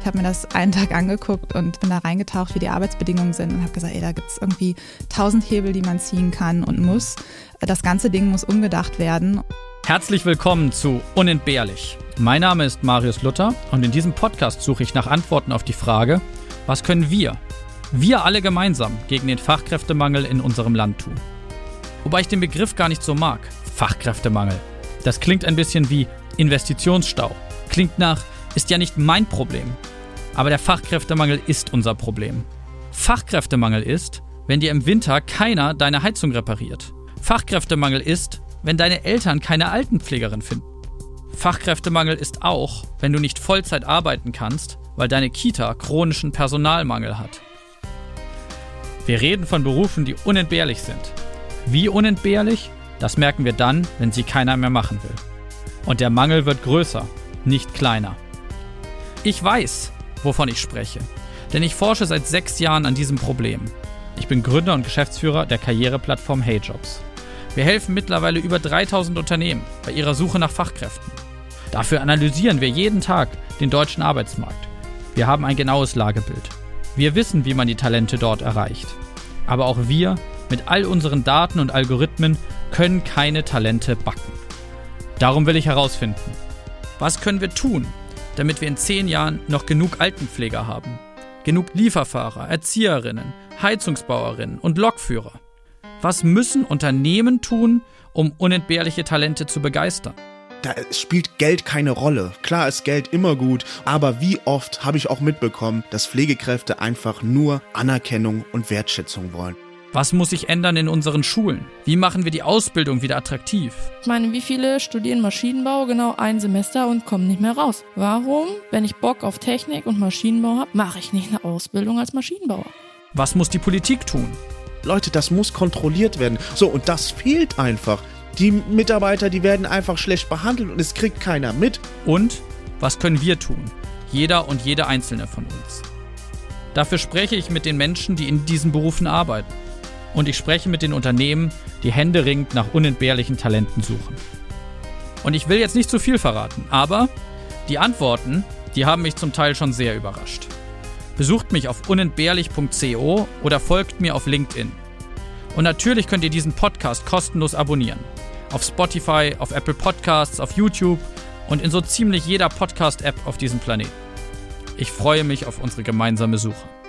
Ich habe mir das einen Tag angeguckt und bin da reingetaucht, wie die Arbeitsbedingungen sind und habe gesagt, ey, da gibt es irgendwie tausend Hebel, die man ziehen kann und muss. Das ganze Ding muss umgedacht werden. Herzlich willkommen zu Unentbehrlich. Mein Name ist Marius Luther und in diesem Podcast suche ich nach Antworten auf die Frage, was können wir, wir alle gemeinsam, gegen den Fachkräftemangel in unserem Land tun? Wobei ich den Begriff gar nicht so mag, Fachkräftemangel. Das klingt ein bisschen wie Investitionsstau. Klingt nach, ist ja nicht mein Problem. Aber der Fachkräftemangel ist unser Problem. Fachkräftemangel ist, wenn dir im Winter keiner deine Heizung repariert. Fachkräftemangel ist, wenn deine Eltern keine Altenpflegerin finden. Fachkräftemangel ist auch, wenn du nicht Vollzeit arbeiten kannst, weil deine Kita chronischen Personalmangel hat. Wir reden von Berufen, die unentbehrlich sind. Wie unentbehrlich? Das merken wir dann, wenn sie keiner mehr machen will. Und der Mangel wird größer, nicht kleiner. Ich weiß, wovon ich spreche, denn ich forsche seit sechs Jahren an diesem Problem. Ich bin Gründer und Geschäftsführer der Karriereplattform HeyJobs. Wir helfen mittlerweile über 3000 Unternehmen bei ihrer Suche nach Fachkräften. Dafür analysieren wir jeden Tag den deutschen Arbeitsmarkt. Wir haben ein genaues Lagebild. Wir wissen, wie man die Talente dort erreicht. Aber auch wir, mit all unseren Daten und Algorithmen, können keine Talente backen. Darum will ich herausfinden, was können wir tun, damit wir in zehn Jahren noch genug Altenpfleger haben, genug Lieferfahrer, Erzieherinnen, Heizungsbauerinnen und Lokführer. Was müssen Unternehmen tun, um unentbehrliche Talente zu begeistern? Da spielt Geld keine Rolle. Klar ist Geld immer gut, aber wie oft habe ich auch mitbekommen, dass Pflegekräfte einfach nur Anerkennung und Wertschätzung wollen. Was muss sich ändern in unseren Schulen? Wie machen wir die Ausbildung wieder attraktiv? Ich meine, wie viele studieren Maschinenbau genau ein Semester und kommen nicht mehr raus? Warum, wenn ich Bock auf Technik und Maschinenbau habe, mache ich nicht eine Ausbildung als Maschinenbauer? Was muss die Politik tun? Leute, das muss kontrolliert werden. So, und das fehlt einfach. Die Mitarbeiter, die werden einfach schlecht behandelt und es kriegt keiner mit. Und was können wir tun? Jeder und jede einzelne von uns. Dafür spreche ich mit den Menschen, die in diesen Berufen arbeiten und ich spreche mit den Unternehmen, die händeringend nach unentbehrlichen Talenten suchen. Und ich will jetzt nicht zu viel verraten, aber die Antworten, die haben mich zum Teil schon sehr überrascht. Besucht mich auf unentbehrlich.co oder folgt mir auf LinkedIn. Und natürlich könnt ihr diesen Podcast kostenlos abonnieren. Auf Spotify, auf Apple Podcasts, auf YouTube und in so ziemlich jeder Podcast-App auf diesem Planeten. Ich freue mich auf unsere gemeinsame Suche.